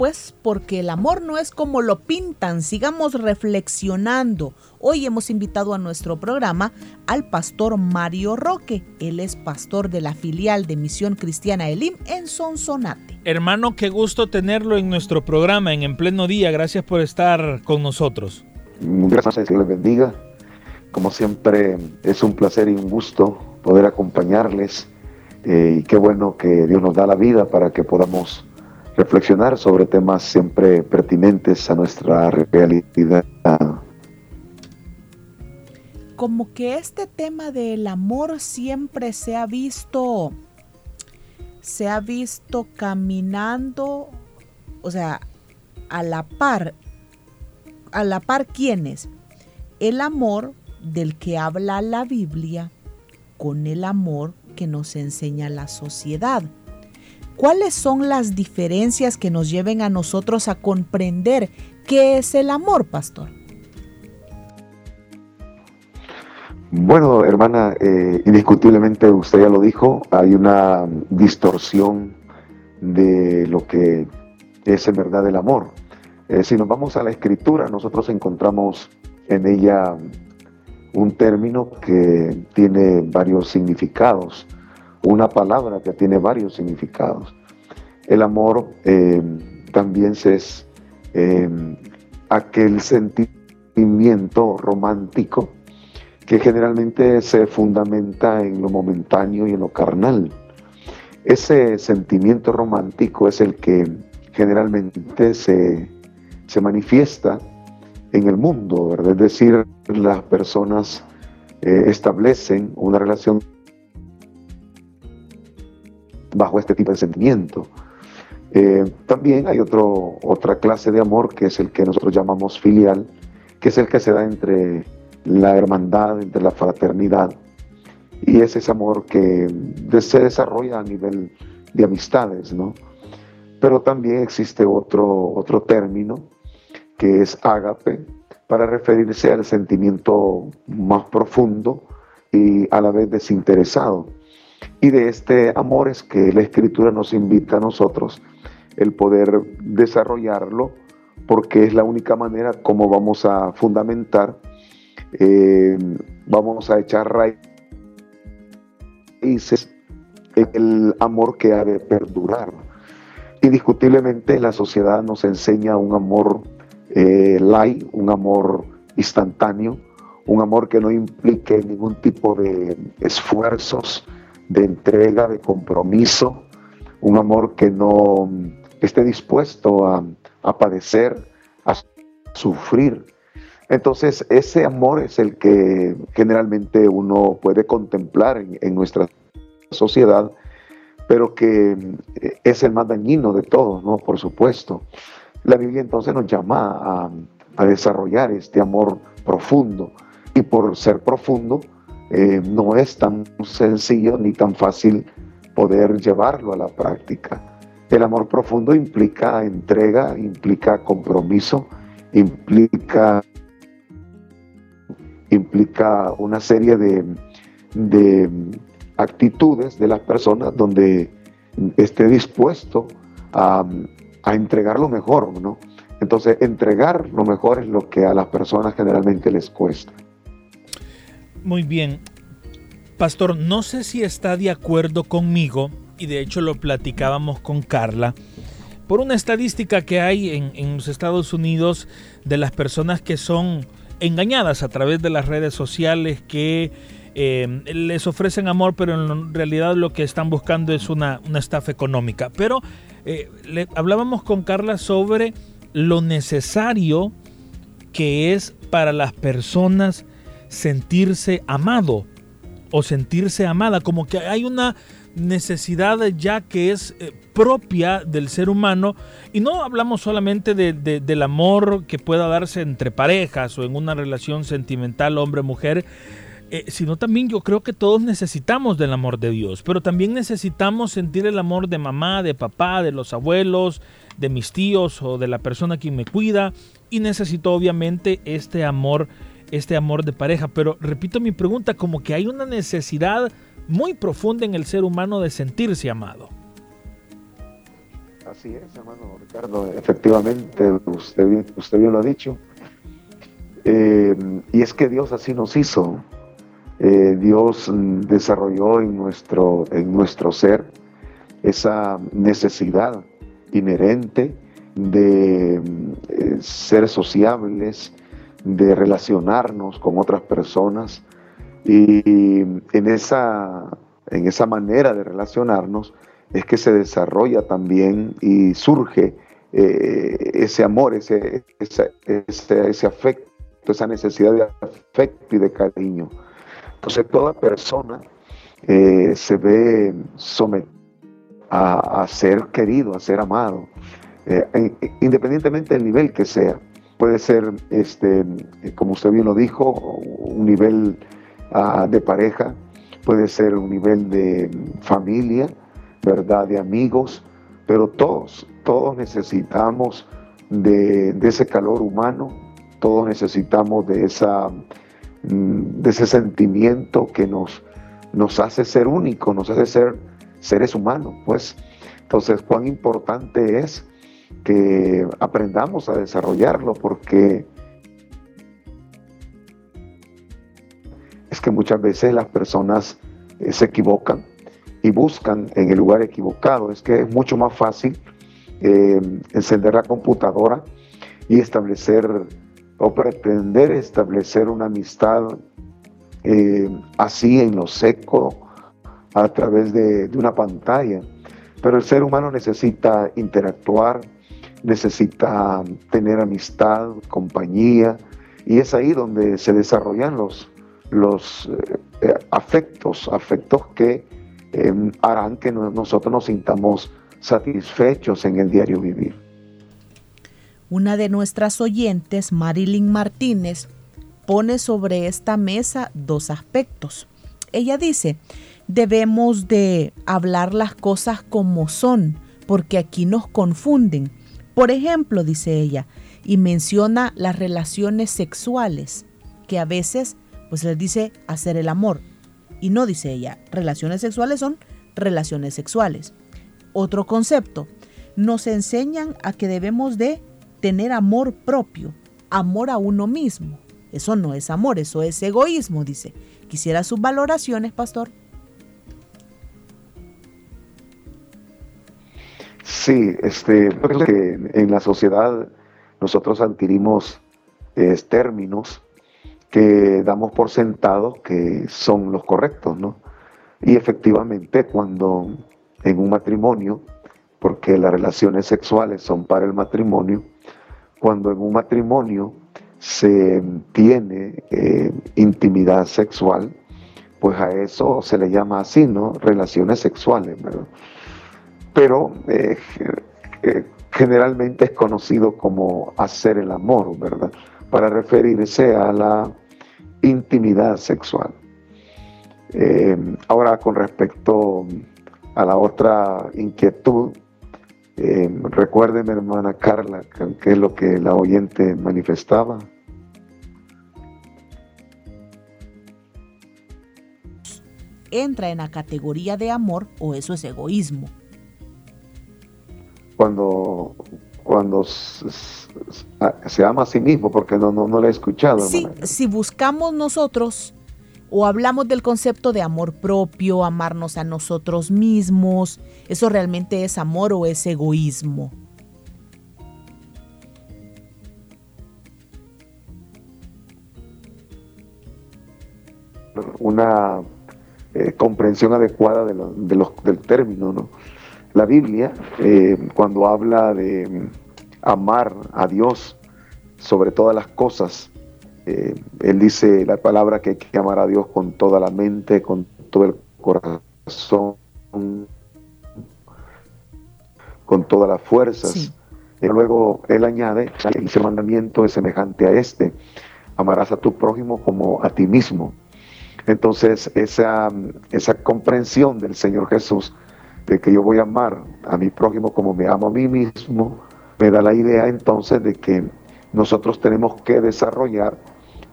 Pues porque el amor no es como lo pintan, sigamos reflexionando. Hoy hemos invitado a nuestro programa al pastor Mario Roque. Él es pastor de la filial de Misión Cristiana Elim en Sonsonate. Hermano, qué gusto tenerlo en nuestro programa en En Pleno Día. Gracias por estar con nosotros. Gracias, Dios les bendiga. Como siempre, es un placer y un gusto poder acompañarles. Eh, y qué bueno que Dios nos da la vida para que podamos reflexionar sobre temas siempre pertinentes a nuestra realidad. Como que este tema del amor siempre se ha visto, se ha visto caminando, o sea, a la par, a la par quiénes, el amor del que habla la Biblia con el amor que nos enseña la sociedad. ¿Cuáles son las diferencias que nos lleven a nosotros a comprender qué es el amor, pastor? Bueno, hermana, eh, indiscutiblemente usted ya lo dijo, hay una distorsión de lo que es en verdad el amor. Eh, si nos vamos a la escritura, nosotros encontramos en ella un término que tiene varios significados una palabra que tiene varios significados. El amor eh, también es eh, aquel sentimiento romántico que generalmente se fundamenta en lo momentáneo y en lo carnal. Ese sentimiento romántico es el que generalmente se, manifiesta en el mundo, Es decir, las personas eh, establecen una relación bajo este tipo de sentimiento. Eh, también hay otro, otra clase de amor que es el que nosotros llamamos filial, que es el que se da entre la hermandad, entre la fraternidad, y es ese amor que se desarrolla a nivel de amistades, ¿no? Pero también existe otro, otro término que es ágape, para referirse al sentimiento más profundo y a la vez desinteresado. Y de este amor es que la escritura nos invita a nosotros el poder desarrollarlo porque es la única manera como vamos a fundamentar, eh, vamos a echar raíces el amor que ha de perdurar. Indiscutiblemente la sociedad nos enseña un amor eh, light, un amor instantáneo, un amor que no implique ningún tipo de esfuerzos, de entrega, de compromiso, un amor que no esté dispuesto a, padecer, a sufrir. Entonces, ese amor es el que generalmente uno puede contemplar en, nuestra sociedad, pero que eh, es el más dañino de todos, ¿no? Por supuesto. La Biblia entonces nos llama a, a desarrollar este amor profundo, y por ser profundo, eh, no es tan sencillo ni tan fácil poder llevarlo a la práctica. El amor profundo implica entrega, implica compromiso, implica, implica una serie de, de actitudes de las personas donde esté dispuesto a, a entregar lo mejor, ¿no? Entonces, entregar lo mejor es lo que a las personas generalmente les cuesta. Muy bien. Pastor, no sé si está de acuerdo conmigo, y de hecho lo platicábamos con Carla, por una estadística que hay en, los Estados Unidos de las personas que son engañadas a través de las redes sociales, que eh, les ofrecen amor, pero en realidad lo que están buscando es una, estafa económica. Pero eh, hablábamos con Carla sobre lo necesario que es para las personas sentirse amado o sentirse amada, como que hay una necesidad ya que es eh, propia del ser humano y no hablamos solamente del amor que pueda darse entre parejas o en una relación sentimental hombre-mujer, eh, sino también yo creo que todos necesitamos del amor de Dios, pero también necesitamos sentir el amor de mamá, de papá, de los abuelos, de mis tíos o de la persona que me cuida y necesito obviamente este amor, este amor de pareja. Pero repito mi pregunta, como que hay una necesidad muy profunda en el ser humano de sentirse amado. Así es, hermano Ricardo, efectivamente, usted bien, usted bien lo ha dicho. Eh, y es que Dios así nos hizo. Eh, Dios desarrolló en nuestro, en nuestro ser esa necesidad inherente de eh, ser sociables, de relacionarnos con otras personas y en esa, en esa manera de relacionarnos es que se desarrolla también y surge eh, ese amor, ese, ese, ese, afecto, esa necesidad de afecto y de cariño. Entonces toda persona eh, se ve sometida a, ser querido, a ser amado, eh, independientemente del nivel que sea. Puede ser, este, como usted bien lo dijo, un nivel ah, de pareja, puede ser un nivel de familia, ¿verdad? De amigos, pero todos, todos necesitamos de, ese calor humano, todos necesitamos de, esa, mm, de ese sentimiento que nos, nos hace ser únicos, nos hace ser seres humanos, pues. Entonces, cuán importante es que aprendamos a desarrollarlo, porque es que muchas veces las personas eh, se equivocan y buscan en el lugar equivocado. Es que es mucho más fácil eh, encender la computadora y establecer o pretender establecer una amistad eh, así en lo seco, a través de, una pantalla. Pero el ser humano necesita interactuar, necesita tener amistad, compañía, y es ahí donde se desarrollan los, los eh, eh, afectos, afectos que em, harán que nosotros nos sintamos satisfechos en el diario vivir. Una de nuestras oyentes, Marilyn Martínez, pone sobre esta mesa dos aspectos. Ella dice, debemos de hablar las cosas como son, porque aquí nos confunden. Por ejemplo, dice ella, y menciona las relaciones sexuales, que a veces pues les dice hacer el amor. Y no dice ella, relaciones sexuales son relaciones sexuales. Otro concepto, nos enseñan a que debemos de tener amor propio, amor a uno mismo. Eso no es amor, eso es egoísmo, dice. Quisiera sus valoraciones, pastor. Sí, este, en la sociedad nosotros adquirimos eh, términos que damos por sentado que son los correctos, ¿no? Y efectivamente cuando en un matrimonio, porque las relaciones sexuales son para el matrimonio, cuando en un matrimonio se tiene eh, intimidad sexual, pues a eso se le llama así, ¿no? Relaciones sexuales, ¿verdad? Pero eh, eh, generalmente es conocido como hacer el amor, ¿verdad? Para referirse a la intimidad sexual. Eh, ahora, con respecto a la otra inquietud, recuérdeme, hermana Carla, qué es lo que la oyente manifestaba. ¿Entra en la categoría de amor o eso es egoísmo? Cuando, cuando se, ama a sí mismo, porque no, no, no lo he escuchado. Sí, si buscamos nosotros o hablamos del concepto de amor propio, amarnos a nosotros mismos, ¿eso realmente es amor o es egoísmo? Una eh, comprensión adecuada de, de los, del término, ¿no? La Biblia, eh, cuando habla de mm, amar a Dios sobre todas las cosas, eh, Él dice la palabra que hay que amar a Dios con toda la mente, con todo el corazón, con todas las fuerzas. Y luego él añade, ese mandamiento es semejante a este, amarás a tu prójimo como a ti mismo. Entonces, esa, esa comprensión del Señor Jesús de que yo voy a amar a mi prójimo como me amo a mí mismo, me da la idea entonces de que nosotros tenemos que desarrollar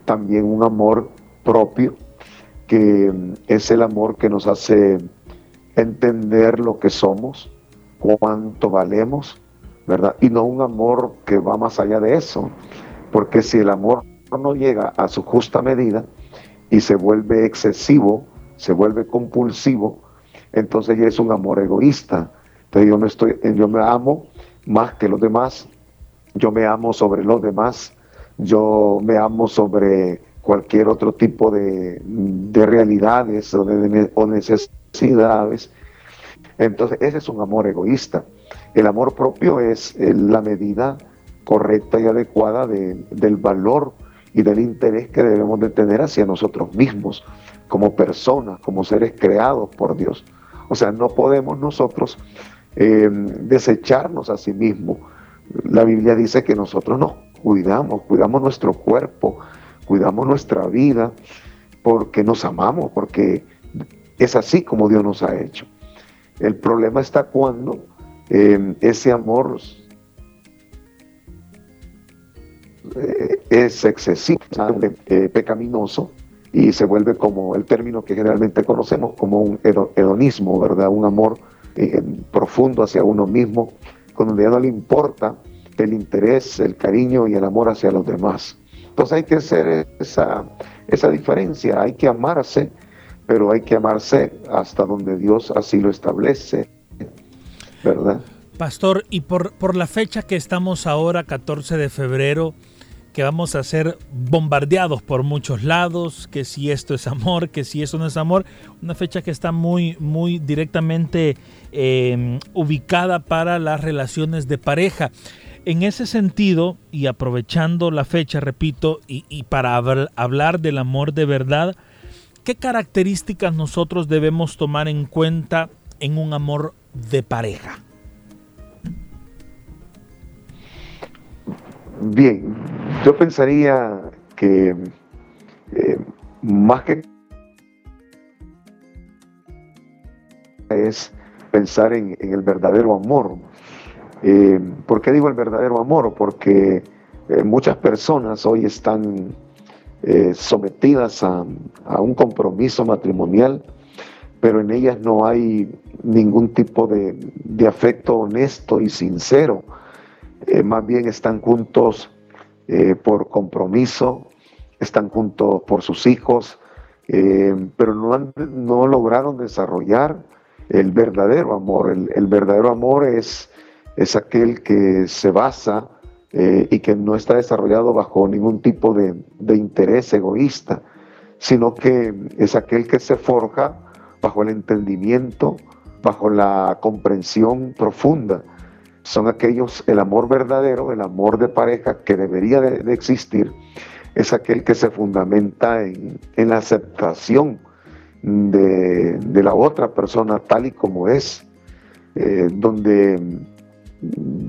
también un amor propio, que es el amor que nos hace entender lo que somos, cuánto valemos, ¿verdad? Y no un amor que va más allá de eso, porque si el amor no llega a su justa medida y se vuelve excesivo, se vuelve compulsivo, entonces es un amor egoísta. Entonces yo me, estoy, yo me amo más que los demás, yo me amo sobre los demás, yo me amo sobre cualquier otro tipo de, realidades o, de, necesidades. Entonces ese es un amor egoísta. El amor propio es la medida correcta y adecuada del valor y del interés que debemos de tener hacia nosotros mismos, como personas, como seres creados por Dios. O sea, no podemos nosotros eh, desecharnos a sí mismos. La Biblia dice que nosotros nos cuidamos, cuidamos nuestro cuerpo, cuidamos nuestra vida, porque nos amamos, porque es así como Dios nos ha hecho. El problema está cuando eh, ese amor eh, es excesivo, pecaminoso, y se vuelve como el término que generalmente conocemos como un hedonismo, ¿verdad? Un amor eh, profundo hacia uno mismo, donde ya no le importa el interés, el cariño y el amor hacia los demás. Entonces hay que hacer esa, esa diferencia, hay que amarse, pero hay que amarse hasta donde Dios así lo establece, ¿verdad? Pastor, y por, por la fecha que estamos ahora, 14 de febrero, que vamos a ser bombardeados por muchos lados, que si esto es amor, que si eso no es amor, una fecha que está muy, muy directamente em, ubicada para las relaciones de pareja. En ese sentido, y aprovechando la fecha, repito, y, y para hablar del amor de verdad, ¿qué características nosotros debemos tomar en cuenta en un amor de pareja? Bien, yo pensaría que eh, más que es pensar en, el verdadero amor. Eh, ¿Por qué digo el verdadero amor? Porque eh, muchas personas hoy están sometidas a, un compromiso matrimonial, pero en ellas no hay ningún tipo de afecto honesto y sincero eh, más bien están juntos eh, por compromiso, están juntos por sus hijos, eh, pero no, no lograron desarrollar el verdadero amor. El, verdadero amor es, es aquel que se basa y que no está desarrollado bajo ningún tipo de, de interés egoísta, sino que es aquel que se forja bajo el entendimiento, bajo la comprensión profunda son aquellos, el amor verdadero, el amor de pareja que debería de, existir, es aquel que se fundamenta en, la aceptación de, la otra persona tal y como es, eh, donde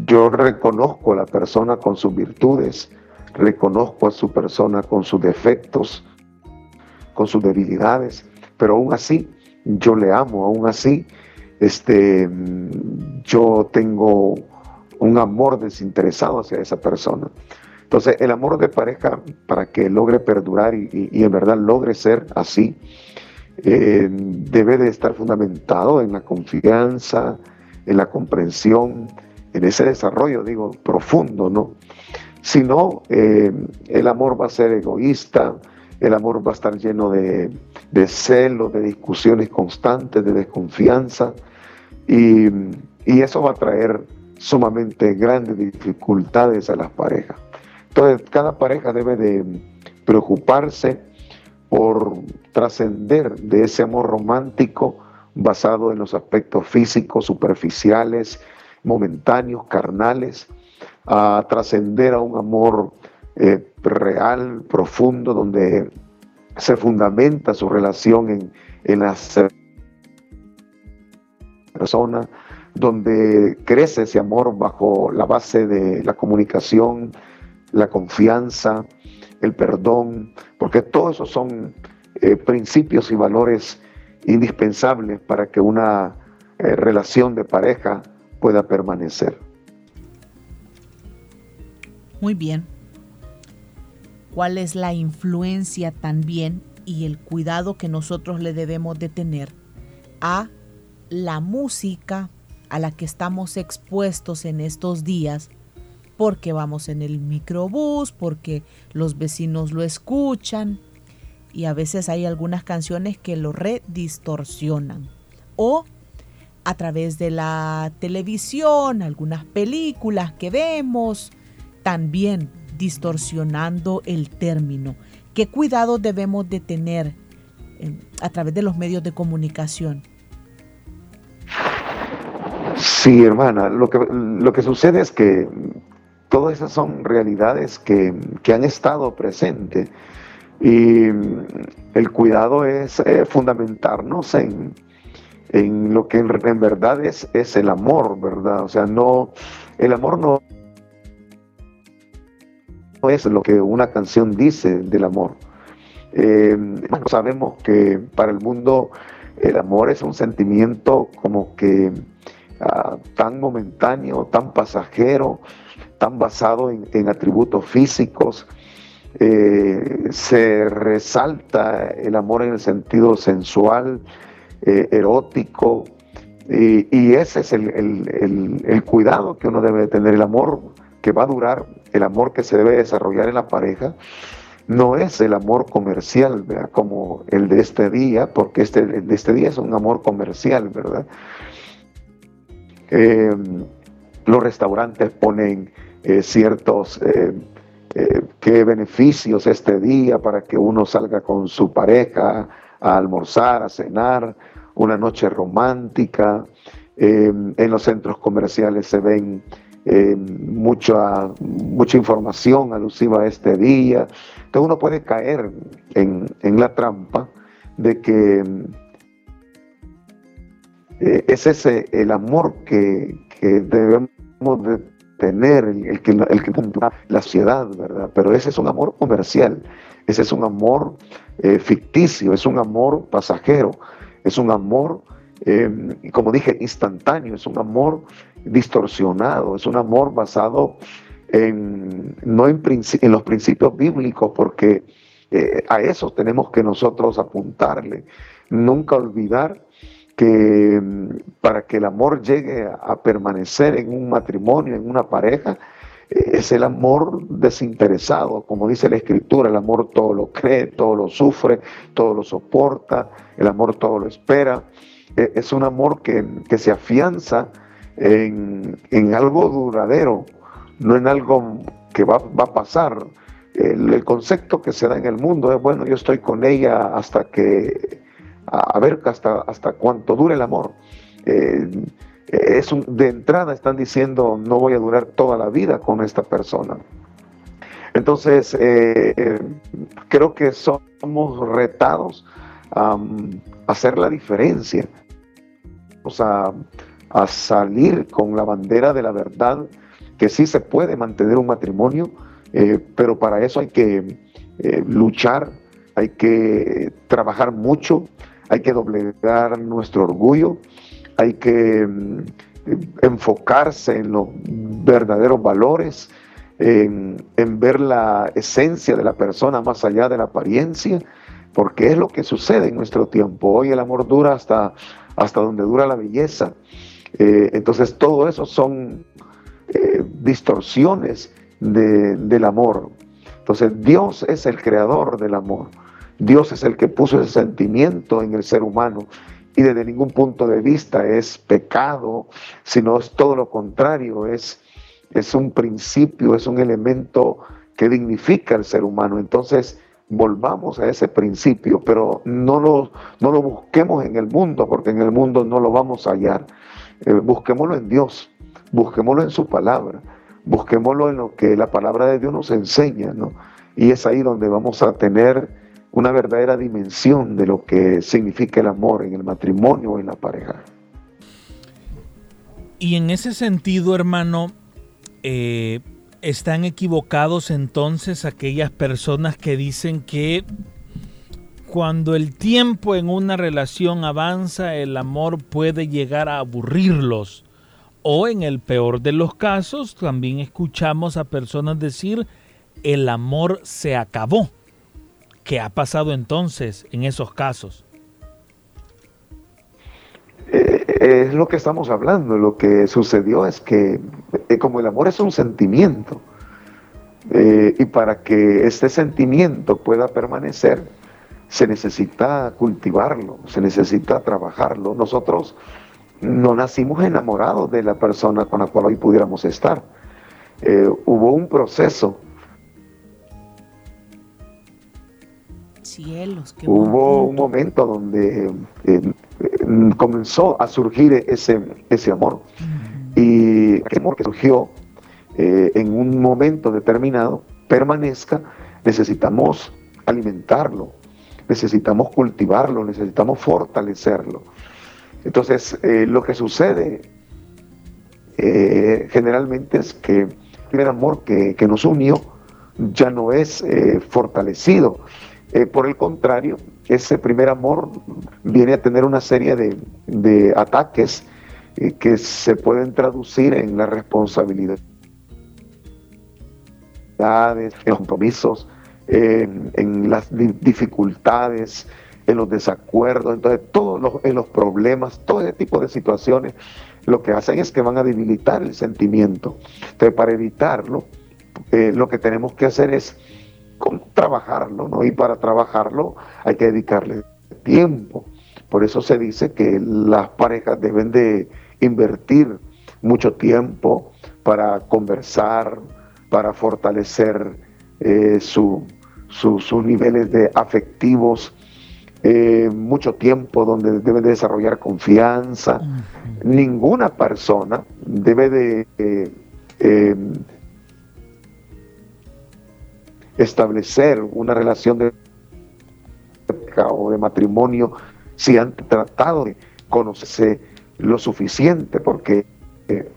yo reconozco a la persona con sus virtudes, reconozco a su persona con sus defectos, con sus debilidades, pero aún así yo le amo, aún así este, yo tengo un amor desinteresado hacia esa persona. Entonces, el amor de pareja, para que logre perdurar y, en verdad logre ser así, eh, debe de estar fundamentado en la confianza, en la comprensión, en ese desarrollo, digo, profundo, ¿no? Si no, eh, el amor va a ser egoísta, el amor va a estar lleno de, de celo, de discusiones constantes, de desconfianza, y, eso va a traer sumamente grandes dificultades a las parejas. Entonces, cada pareja debe de preocuparse por trascender de ese amor romántico basado en los aspectos físicos, superficiales, momentáneos, carnales, a trascender a un amor eh, real, profundo, donde se fundamenta su relación en, en la persona, donde crece ese amor bajo la base de la comunicación, la confianza, el perdón, porque todos esos son eh, principios y valores indispensables para que una eh, relación de pareja pueda permanecer. Muy bien. ¿Cuál es la influencia también y el cuidado que nosotros le debemos de tener a la música a la que estamos expuestos en estos días? Porque vamos en el microbús, porque los vecinos lo escuchan y a veces hay algunas canciones que lo redistorsionan. O a través de la televisión, algunas películas que vemos, también distorsionando el término. ¿Qué cuidado debemos de tener eh, a través de los medios de comunicación? Sí, hermana, lo que, lo que sucede es que todas esas son realidades que, han estado presentes y el cuidado es eh, fundamentarnos en, en lo que en, verdad es, es el amor, ¿verdad? O sea, no, el amor no es lo que una canción dice del amor. Eh, sabemos que para el mundo el amor es un sentimiento como que ah, tan momentáneo, tan pasajero, tan basado en, atributos físicos. Eh, se resalta el amor en el sentido sensual, eh, erótico, y, ese es el, cuidado que uno debe tener, el amor que va a durar, el amor que se debe desarrollar en la pareja, no es el amor comercial, como el de este día, porque este, de este día es un amor comercial, ¿verdad? Eh, los restaurantes ponen eh, ciertos qué beneficios este día para que uno salga con su pareja a almorzar, a cenar, una noche romántica. Eh, en los centros comerciales se ven eh, mucha, mucha información alusiva a este día. Entonces uno puede caer en, la trampa de que eh, es ese el amor que, debemos de tener, el, que, el que la ciudad, ¿verdad? Pero ese es un amor comercial, ese es un amor ficticio, es un amor pasajero es un amor, eh, como dije, instantáneo, es un amor distorsionado, es un amor basado en, no en, los principios bíblicos, porque eh, a eso tenemos que nosotros apuntarle. Nunca olvidar que mm, para que el amor llegue a permanecer en un matrimonio, en una pareja, es el amor desinteresado, como dice la escritura, el amor todo lo cree, todo lo sufre, todo lo soporta, el amor todo lo espera. E, es un amor que, se afianza en, algo duradero, no en algo que va, a pasar. El, concepto que se da en el mundo es, bueno, yo estoy con ella hasta que, a, ver hasta, hasta cuánto dure el amor. Eh, es de entrada están diciendo no voy a durar toda la vida con esta persona. Entonces, eh, eh, creo que somos retados a hacer la diferencia, o sea, a salir con la bandera de la verdad, que sí se puede mantener un matrimonio, eh, pero para eso hay que luchar, hay que trabajar mucho, hay que doblegar nuestro orgullo, hay que mm, enfocarse en los verdaderos valores, en, ver la esencia de la persona más allá de la apariencia, porque es lo que sucede en nuestro tiempo. Hoy el amor dura hasta, hasta donde dura la belleza. Eh, entonces todo eso son eh, distorsiones del amor. Entonces Dios es el creador del amor. Dios es el que puso ese sentimiento en el ser humano y desde ningún punto de vista es pecado, sino es todo lo contrario, es, es un principio, es un elemento que dignifica al ser humano. Entonces, volvamos a ese principio, pero no lo, no lo busquemos en el mundo, porque en el mundo no lo vamos a hallar. Eh, busquémoslo en Dios, busquémoslo en su palabra, busquémoslo en lo que la palabra de Dios nos enseña, ¿no? Y es ahí donde vamos a tener una verdadera dimensión de lo que significa el amor en el matrimonio o en la pareja. Y en ese sentido, hermano, eh, están equivocados entonces aquellas personas que dicen que cuando el tiempo en una relación avanza, el amor puede llegar a aburrirlos. O en el peor de los casos, también escuchamos a personas decir, el amor se acabó. ¿Qué ha pasado entonces en esos casos? Eh, es lo que estamos hablando. Lo que sucedió es que eh, como el amor es un sentimiento, eh, y para que este sentimiento pueda permanecer, se necesita cultivarlo, se necesita trabajarlo. Nosotros no nacimos enamorados de la persona con la cual hoy pudiéramos estar. hubo un proceso Cielos, Hubo un momento donde eh, comenzó a surgir ese, ese amor. Y el amor que surgió eh, en un momento determinado permanezca, necesitamos alimentarlo, necesitamos cultivarlo, necesitamos fortalecerlo. Entonces, eh, lo que sucede generalmente es que el primer amor que, que, nos unió ya no es fortalecido, eh, por el contrario, ese primer amor viene a tener una serie de, ataques eh, que se pueden traducir en la responsabilidad, en compromisos, en, las dificultades, en los desacuerdos, entonces todos los, en los problemas, todo ese tipo de situaciones, lo que hacen es que van a debilitar el sentimiento. Entonces, para evitarlo, eh, lo que tenemos que hacer es trabajarlo, ¿no? Y para trabajarlo hay que dedicarle tiempo. Por eso se dice que las parejas deben de invertir mucho tiempo para conversar, para fortalecer eh, sus niveles de afectivos, eh, mucho tiempo donde deben de desarrollar confianza. Ninguna persona debe de eh, establecer una relación de o de matrimonio si han tratado de conocerse lo suficiente, porque eh,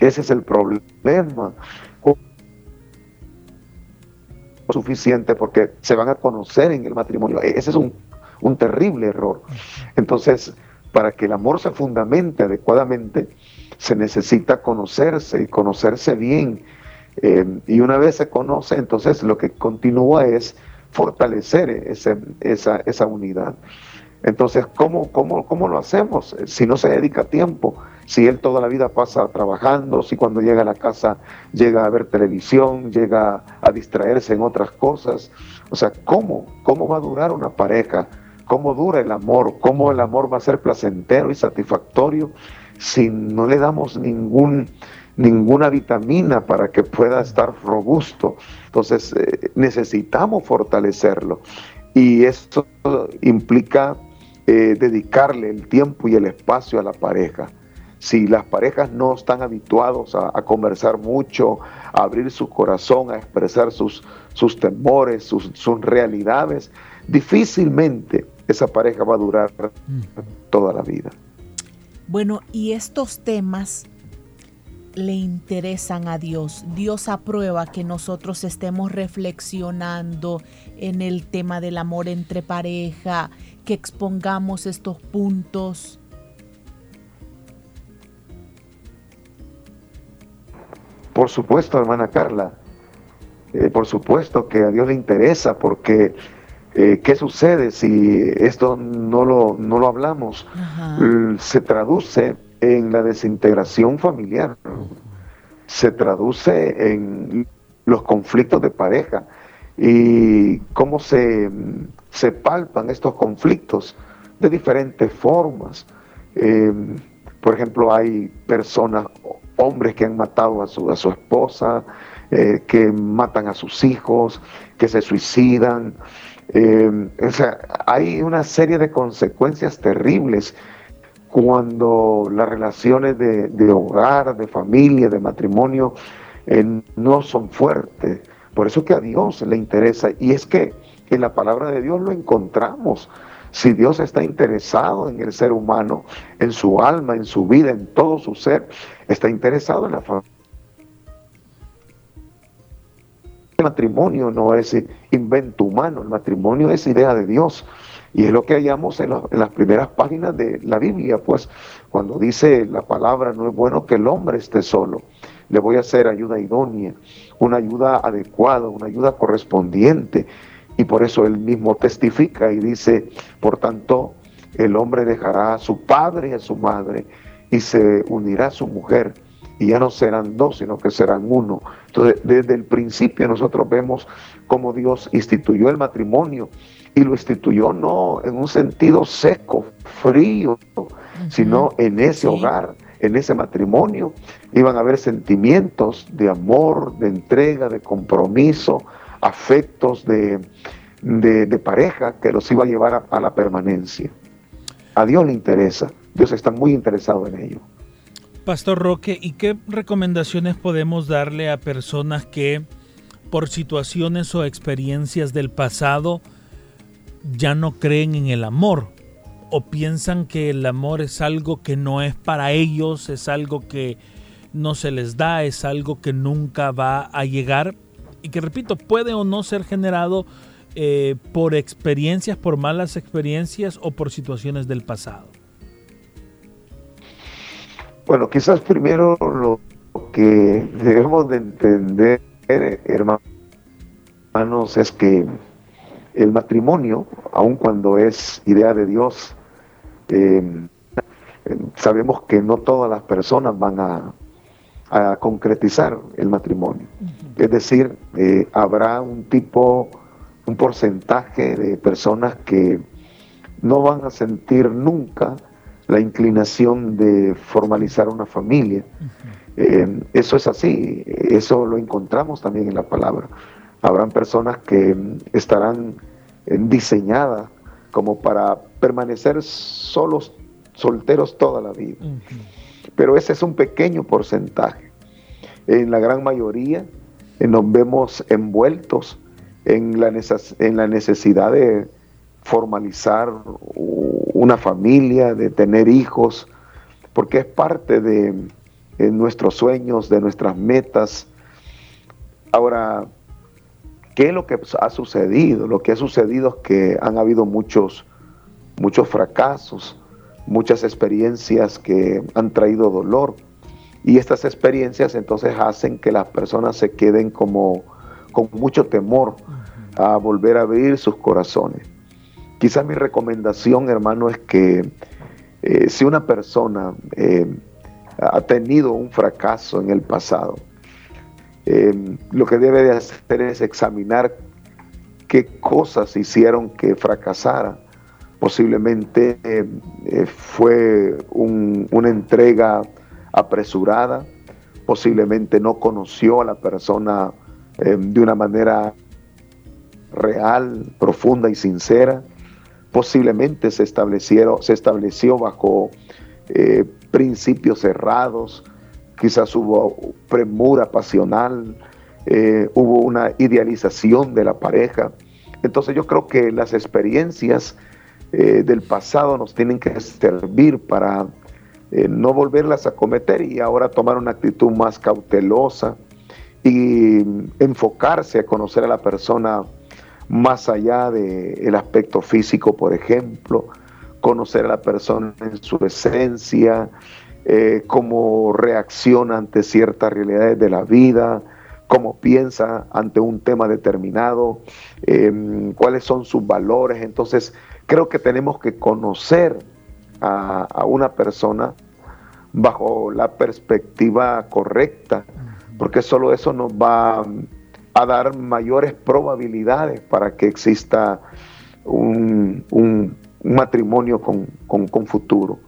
ese es el problema. Suficiente porque se van a conocer en el matrimonio. E-, ese es un, un terrible error. Entonces, para que el amor se fundamente adecuadamente, se necesita conocerse y conocerse bien eh, y una vez se conoce, entonces lo que continúa es fortalecer ese, esa, esa, unidad. Entonces, ¿cómo, cómo, ¿cómo lo hacemos? Si no se dedica tiempo, si él toda la vida pasa trabajando, si cuando llega a la casa llega a ver televisión, llega a distraerse en otras cosas. O sea, ¿cómo, cómo va a durar una pareja? ¿Cómo dura el amor? ¿Cómo el amor va a ser placentero y satisfactorio si no le damos ningún ninguna vitamina para que pueda estar robusto. Entonces eh, necesitamos fortalecerlo y esto implica eh, dedicarle el tiempo y el espacio a la pareja. Si las parejas no están habituados a, conversar mucho, a abrir su corazón, a expresar sus, sus temores, sus, sus realidades, difícilmente esa pareja va a durar toda la vida. Bueno, y estos temas le interesan a Dios. Dios aprueba que nosotros estemos reflexionando en el tema del amor entre pareja, que expongamos estos puntos. Por supuesto, hermana Carla. Eh, por supuesto que a Dios le interesa porque eh, ¿qué sucede si esto no lo, no lo hablamos? Se traduce en la desintegración familiar, se traduce en los conflictos de pareja y cómo se, se palpan estos conflictos de diferentes formas. Eh, por ejemplo, hay personas, hombres que han matado a su, a su esposa, eh, que matan a sus hijos, que se suicidan. Eh, o sea, hay una serie de consecuencias terribles cuando las relaciones de, hogar, de familia, de matrimonio no son fuertes. Por eso que a Dios le interesa. Y es que en la palabra de Dios lo encontramos. Si Dios está interesado en el ser humano, en su alma, en su vida, en todo su ser, está interesado en la familia. El matrimonio no es invento humano, el matrimonio es idea de Dios. Y es lo que hallamos en, en, las primeras páginas de la Biblia, pues cuando dice la palabra, no es bueno que el hombre esté solo, le voy a hacer ayuda idónea, una ayuda adecuada, una ayuda correspondiente. Y por eso él mismo testifica y dice, por tanto, el hombre dejará a su padre y a su madre y se unirá a su mujer. Y ya no serán dos, sino que serán uno. Entonces, desde el principio nosotros vemos cómo Dios instituyó el matrimonio y lo instituyó no en un sentido seco, frío, sino en ese hogar, en ese matrimonio, iban a haber sentimientos de amor, de entrega, de compromiso, afectos de, de, pareja que los iba a llevar a, la permanencia. A Dios le interesa, Dios está muy interesado en ello. Pastor Roque, ¿y qué recomendaciones podemos darle a personas que por situaciones o experiencias del pasado ya no creen en el amor o piensan que el amor es algo que no es para ellos, es algo que no se les da, es algo que nunca va a llegar y que repito, puede o no ser generado eh, por experiencias, por malas experiencias o por situaciones del pasado? Bueno, quizás primero lo que debemos de entender, hermanos, es que el matrimonio, aun cuando es idea de Dios, eh, sabemos que no todas las personas van a, concretizar el matrimonio. Es decir, eh, habrá un tipo, un porcentaje de personas que no van a sentir nunca la inclinación de formalizar una familia. Eh, eso es así, eso lo encontramos también en la palabra. Habrán personas que estarán eh, diseñadas como para permanecer solos, solteros toda la vida. Pero ese es un pequeño porcentaje. En la gran mayoría eh, nos vemos envueltos en la, necesidad de formalizar una familia, de tener hijos, porque es parte de, nuestros sueños, de nuestras metas. Ahora, ¿qué es lo que ha sucedido? Lo que ha sucedido es que han habido muchos, muchos fracasos, muchas experiencias que han traído dolor. Y estas experiencias entonces hacen que las personas se queden como con mucho temor a volver a abrir sus corazones. Quizás mi recomendación, hermano, es que eh, si una persona eh, ha tenido un fracaso en el pasado, eh, lo que debe de hacer es examinar qué cosas hicieron que fracasara. Posiblemente fue una entrega apresurada, posiblemente no conoció a la persona de una manera real, profunda y sincera posiblemente se, establecieron, se estableció bajo eh, principios cerrados, quizás hubo premura pasional, eh, hubo una idealización de la pareja. Entonces yo creo que las experiencias eh, del pasado nos tienen que servir para no volverlas a cometer y ahora tomar una actitud más cautelosa y enfocarse a conocer a la persona más allá del aspecto físico, por ejemplo, conocer a la persona en su esencia, eh, cómo reacciona ante ciertas realidades de la vida, cómo piensa ante un tema determinado, cuáles son sus valores. Entonces, creo que tenemos que conocer a, a una persona bajo la perspectiva correcta, porque solo eso nos va a dar mayores probabilidades para que exista un, matrimonio con, futuro.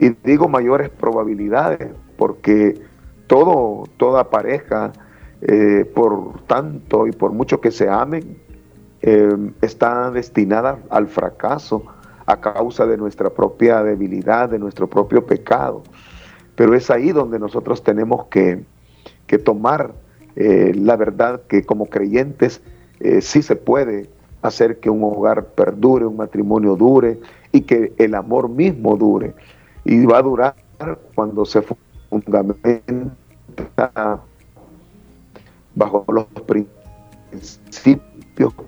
Y digo mayores probabilidades porque todo, toda pareja, eh, por tanto y por mucho que se amen, eh, está destinada al fracaso a causa de nuestra propia debilidad, de nuestro propio pecado. Pero es ahí donde nosotros tenemos que, que tomar eh, la verdad que como creyentes eh, sí se puede hacer que un hogar perdure, un matrimonio dure y que el amor mismo dure. Y va a durar cuando se fundamenta bajo los principios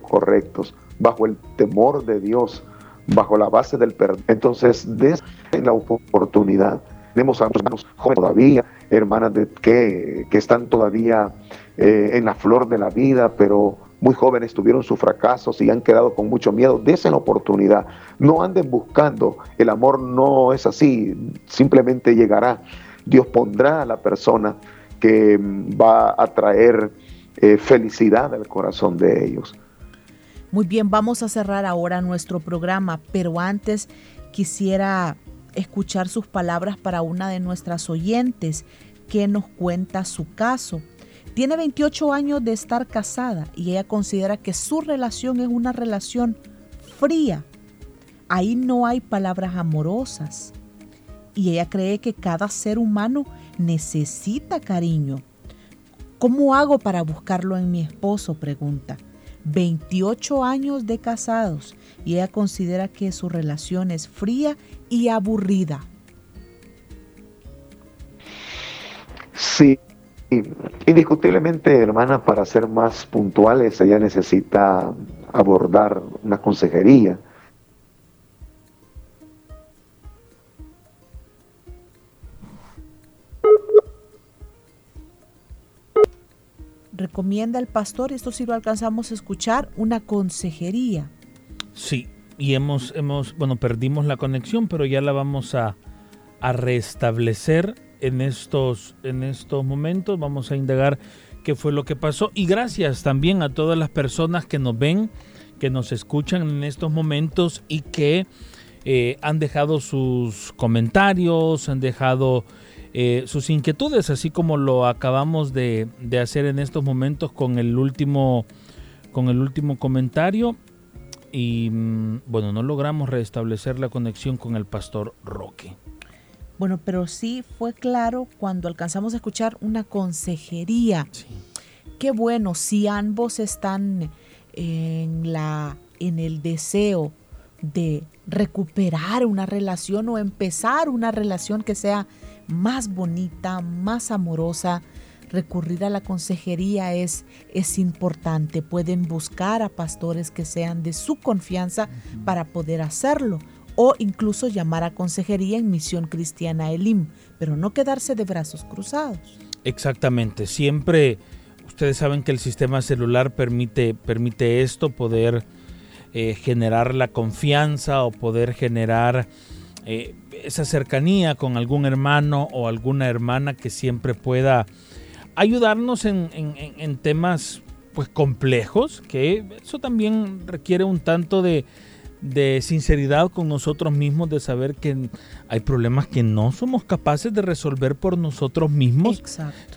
correctos, bajo el temor de Dios, bajo la base del perdón. Entonces, de la oportunidad. Tenemos a hermanos jóvenes todavía, hermanas de, que, que están todavía eh, en la flor de la vida, pero muy jóvenes tuvieron sus fracasos y han quedado con mucho miedo. Desen oportunidad. No anden buscando. El amor no es así. Simplemente llegará. Dios pondrá a la persona que va a traer eh, felicidad al corazón de ellos. Muy bien, vamos a cerrar ahora nuestro programa, pero antes quisiera escuchar sus palabras para una de nuestras oyentes que nos cuenta su caso. Tiene 28 años de estar casada y ella considera que su relación es una relación fría. Ahí no hay palabras amorosas. Y ella cree que cada ser humano necesita cariño. ¿Cómo hago para buscarlo en mi esposo? pregunta. 28 años de casados y ella considera que su relación es fría y aburrida. Sí, indiscutiblemente, hermana, para ser más puntuales, ella necesita abordar una consejería. Recomienda el pastor, esto sí lo alcanzamos a escuchar, una consejería. Sí, y hemos, hemos, bueno, perdimos la conexión, pero ya la vamos a, a restablecer en estos, en estos momentos. Vamos a indagar qué fue lo que pasó. Y gracias también a todas las personas que nos ven, que nos escuchan en estos momentos y que eh, han dejado sus comentarios, han dejado eh, sus inquietudes, así como lo acabamos de, hacer en estos momentos con el último, con el último comentario. Y mm, bueno, no logramos restablecer la conexión con el pastor Roque. Bueno, pero sí fue claro cuando alcanzamos a escuchar una consejería. Qué bueno, si ambos están en, la, en el deseo de recuperar una relación o empezar una relación que sea más bonita, más amorosa, recurrir a la consejería es, es importante. Pueden buscar a pastores que sean de su confianza para poder hacerlo o incluso llamar a consejería en Misión Cristiana Elim, pero no quedarse de brazos cruzados. Exactamente, siempre ustedes saben que el sistema celular permite, permite esto, poder eh, generar la confianza o poder generar eh, esa cercanía con algún hermano o alguna hermana que siempre pueda ayudarnos en, temas pues complejos, que eso también requiere un tanto de, sinceridad con nosotros mismos, de saber que hay problemas que no somos capaces de resolver por nosotros mismos,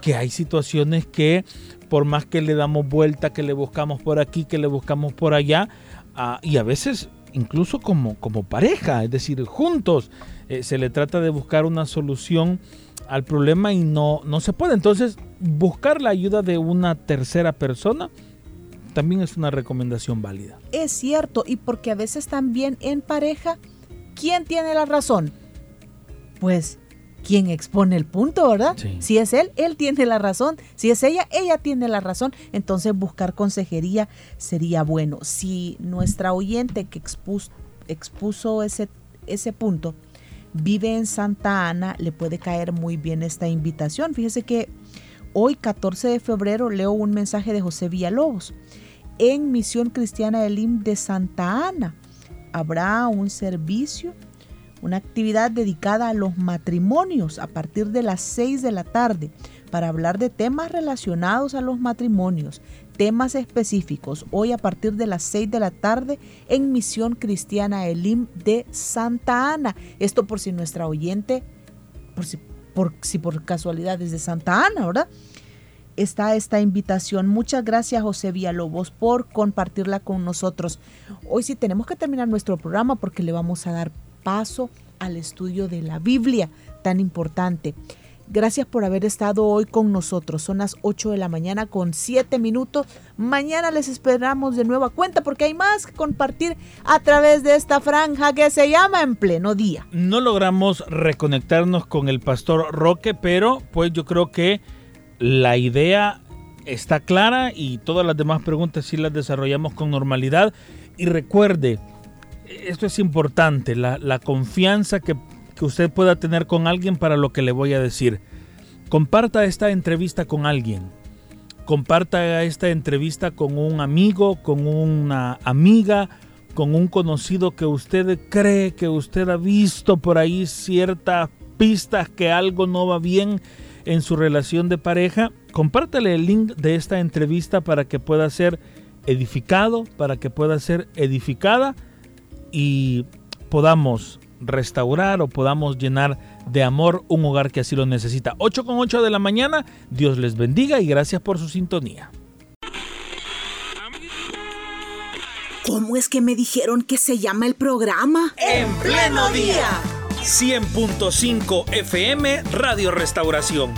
que hay situaciones que por más que le damos vuelta, que le buscamos por aquí, que le buscamos por allá, ah, y a veces incluso como, como pareja, es decir, juntos, eh, se le trata de buscar una solución al problema y no, no se puede. Entonces, buscar la ayuda de una tercera persona también es una recomendación válida. Es cierto, y porque a veces también en pareja, ¿quién tiene la razón? Pues quien expone el punto, ¿verdad? Si es él, él tiene la razón. Si es ella, ella tiene la razón. Entonces buscar consejería sería bueno. Si nuestra oyente que expuso, expuso ese, ese punto vive en Santa Ana, le puede caer muy bien esta invitación. Fíjese que hoy, 14 de febrero, leo un mensaje de José Villalobos. En Misión Cristiana Elim de Santa Ana habrá un servicio una actividad dedicada a los matrimonios a partir de las 6 de la tarde para hablar de temas relacionados a los matrimonios, temas específicos, hoy a partir de las 6 de la tarde en Misión Cristiana Elim de Santa Ana. Esto por si nuestra oyente, por si por, casualidad es de Santa Ana, ¿verdad? Está esta invitación. Muchas gracias José Villalobos por compartirla con nosotros. Hoy sí tenemos que terminar nuestro programa porque le vamos a dar paso al estudio de la Biblia tan importante. Gracias por haber estado hoy con nosotros. Son las 8 de la mañana con 7 minutos. Mañana les esperamos de nueva cuenta porque hay más que compartir a través de esta franja que se llama En Pleno Día. No logramos reconectarnos con el pastor Roque, pero pues yo creo que la idea está clara y todas las demás preguntas sí las desarrollamos con normalidad. Y recuerde, esto es importante, la, la confianza que que usted pueda tener con alguien para lo que le voy a decir. Comparta esta entrevista con alguien. Comparta esta entrevista con un amigo, con una amiga, con un conocido que usted cree que usted ha visto por ahí ciertas pistas que algo no va bien en su relación de pareja. Compártale el link de esta entrevista para que pueda ser edificado, para que pueda ser edificada y podamos restaurar o podamos llenar de amor un hogar que así lo necesita. 8 con 8 de la mañana, Dios les bendiga y gracias por su sintonía. ¿Cómo es que me dijeron que se llama el programa? En pleno día. 100.5 FM Radio Restauración.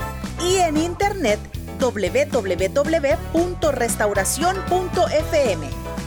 Y en internet www.restauración.fm